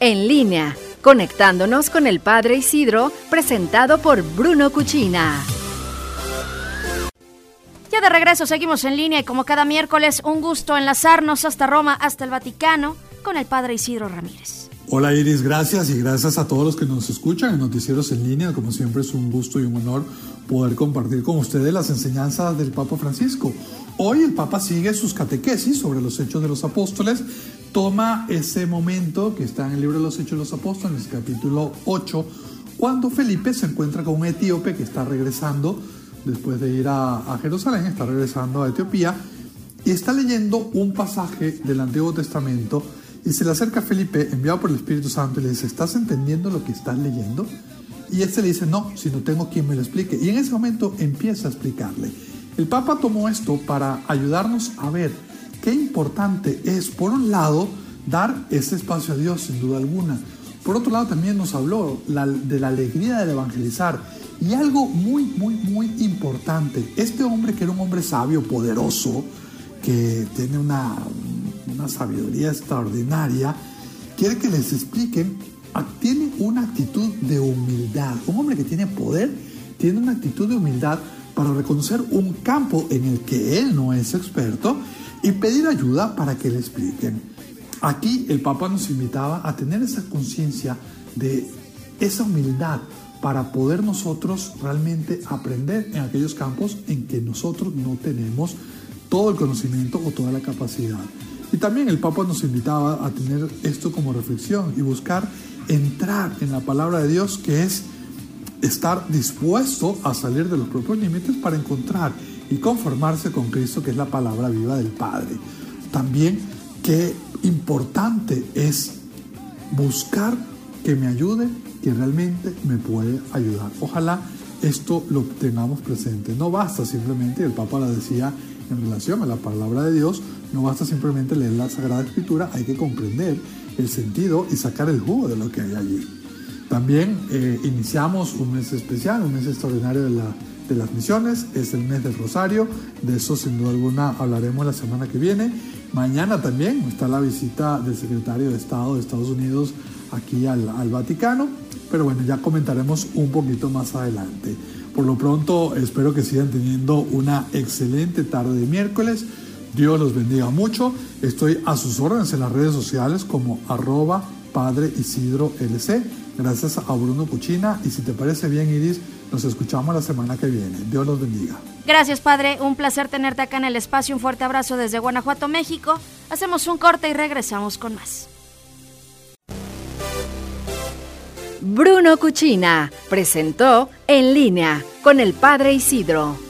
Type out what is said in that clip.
en línea, conectándonos con el Padre Isidro, presentado por Bruno Cuchina. Ya de regreso seguimos en línea y como cada miércoles, un gusto enlazarnos hasta Roma, hasta el Vaticano, con el Padre Isidro Ramírez. Hola Iris, gracias y gracias a todos los que nos escuchan en Noticieros en línea. Como siempre es un gusto y un honor poder compartir con ustedes las enseñanzas del Papa Francisco. Hoy el Papa sigue sus catequesis sobre los hechos de los apóstoles, toma ese momento que está en el libro de los hechos de los apóstoles, capítulo 8, cuando Felipe se encuentra con un etíope que está regresando después de ir a, Jerusalén, está regresando a Etiopía y está leyendo un pasaje del Antiguo Testamento y se le acerca a Felipe, enviado por el Espíritu Santo, y le dice, ¿estás entendiendo lo que estás leyendo? Y este le dice, no, si no tengo quien me lo explique. Y en ese momento empieza a explicarle. El Papa tomó esto para ayudarnos a ver qué importante es, por un lado, dar ese espacio a Dios, sin duda alguna. Por otro lado, también nos habló de la alegría del evangelizar y algo muy, muy, muy importante, este hombre que era un hombre sabio, poderoso, que tiene una, una sabiduría extraordinaria, quiere que les expliquen, ah, tiene una actitud de humildad. Un hombre que tiene poder tiene una actitud de humildad para reconocer un campo en el que él no es experto y pedir ayuda para que le expliquen. Aquí el Papa nos invitaba a tener esa conciencia de esa humildad para poder nosotros realmente aprender en aquellos campos en que nosotros no tenemos todo el conocimiento o toda la capacidad. Y también el Papa nos invitaba a tener esto como reflexión y buscar entrar en la palabra de Dios, que es estar dispuesto a salir de los propios límites para encontrar y conformarse con Cristo, que es la palabra viva del Padre. También qué importante es buscar que me ayude que realmente me puede ayudar. Ojalá esto lo tengamos presente. No basta simplemente, el Papa lo decía en relación a la palabra de Dios, no basta simplemente leer la Sagrada Escritura, hay que comprender el sentido y sacar el jugo de lo que hay allí. También eh, iniciamos un mes especial, un mes extraordinario de, la, de las misiones, es el mes del Rosario, de eso sin duda alguna hablaremos la semana que viene. Mañana también está la visita del secretario de Estado de Estados Unidos aquí al, al Vaticano pero bueno, ya comentaremos un poquito más adelante. Por lo pronto, espero que sigan teniendo una excelente tarde de miércoles. Dios los bendiga mucho. Estoy a sus órdenes en las redes sociales como arroba Padre Isidro LC. Gracias a Bruno Cuchina. Y si te parece bien, Iris, nos escuchamos la semana que viene. Dios los bendiga. Gracias, Padre. Un placer tenerte acá en el espacio. Un fuerte abrazo desde Guanajuato, México. Hacemos un corte y regresamos con más. Bruno Cuchina presentó En línea con el Padre Isidro.